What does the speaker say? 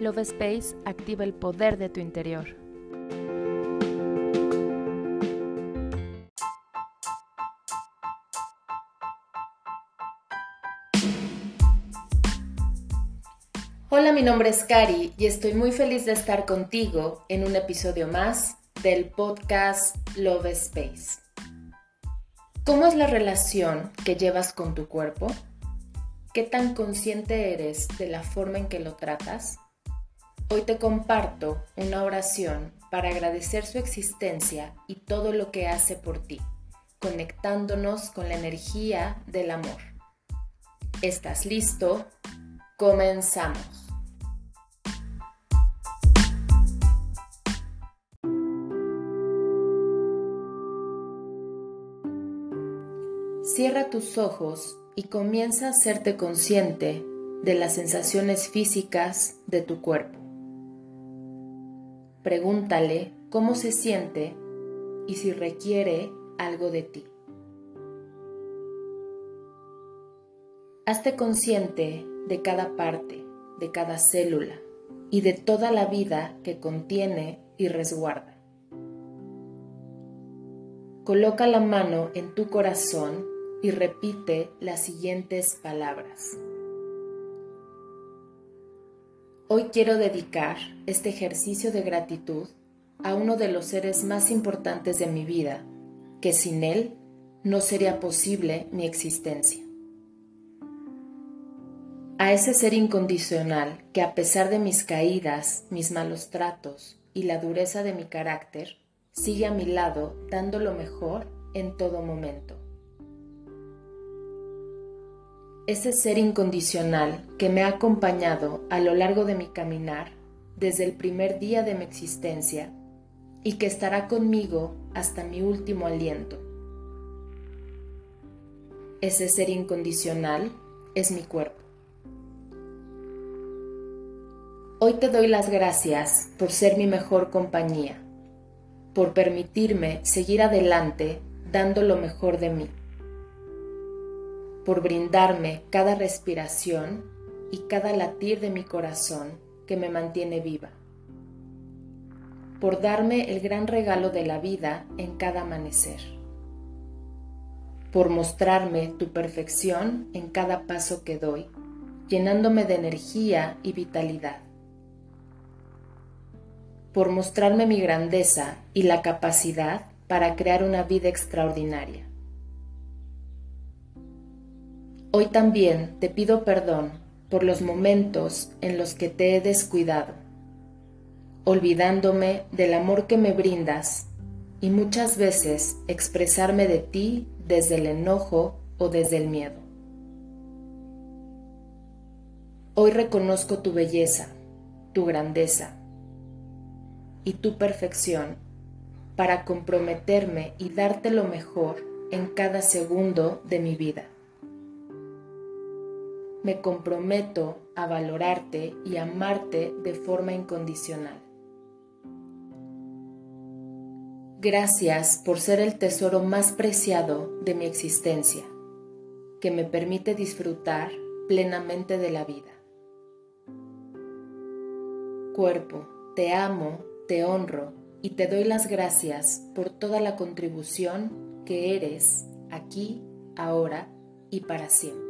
Love Space activa el poder de tu interior. Hola, mi nombre es Cari y estoy muy feliz de estar contigo en un episodio más del podcast Love Space. ¿Cómo es la relación que llevas con tu cuerpo? ¿Qué tan consciente eres de la forma en que lo tratas? Hoy te comparto una oración para agradecer su existencia y todo lo que hace por ti, conectándonos con la energía del amor. ¿Estás listo? Comenzamos. Cierra tus ojos y comienza a hacerte consciente de las sensaciones físicas de tu cuerpo. Pregúntale cómo se siente y si requiere algo de ti. Hazte consciente de cada parte, de cada célula y de toda la vida que contiene y resguarda. Coloca la mano en tu corazón y repite las siguientes palabras. Hoy quiero dedicar este ejercicio de gratitud a uno de los seres más importantes de mi vida, que sin él no sería posible mi existencia. A ese ser incondicional que a pesar de mis caídas, mis malos tratos y la dureza de mi carácter, sigue a mi lado dando lo mejor en todo momento ese ser incondicional que me ha acompañado a lo largo de mi caminar desde el primer día de mi existencia y que estará conmigo hasta mi último aliento. Ese ser incondicional es mi cuerpo. Hoy te doy las gracias por ser mi mejor compañía, por permitirme seguir adelante dando lo mejor de mí por brindarme cada respiración y cada latir de mi corazón que me mantiene viva, por darme el gran regalo de la vida en cada amanecer, por mostrarme tu perfección en cada paso que doy, llenándome de energía y vitalidad, por mostrarme mi grandeza y la capacidad para crear una vida extraordinaria Hoy también te pido perdón por los momentos en los que te he descuidado, olvidándome del amor que me brindas y muchas veces expresarme de ti desde el enojo o desde el miedo. Hoy reconozco tu belleza, tu grandeza y tu perfección para comprometerme y darte lo mejor en cada segundo de mi vida me comprometo a valorarte y amarte de forma incondicional. Gracias por ser el tesoro más preciado de mi existencia, que me permite disfrutar plenamente de la vida. Cuerpo, te amo, te honro y te doy las gracias por toda la contribución que eres aquí, ahora y para siempre.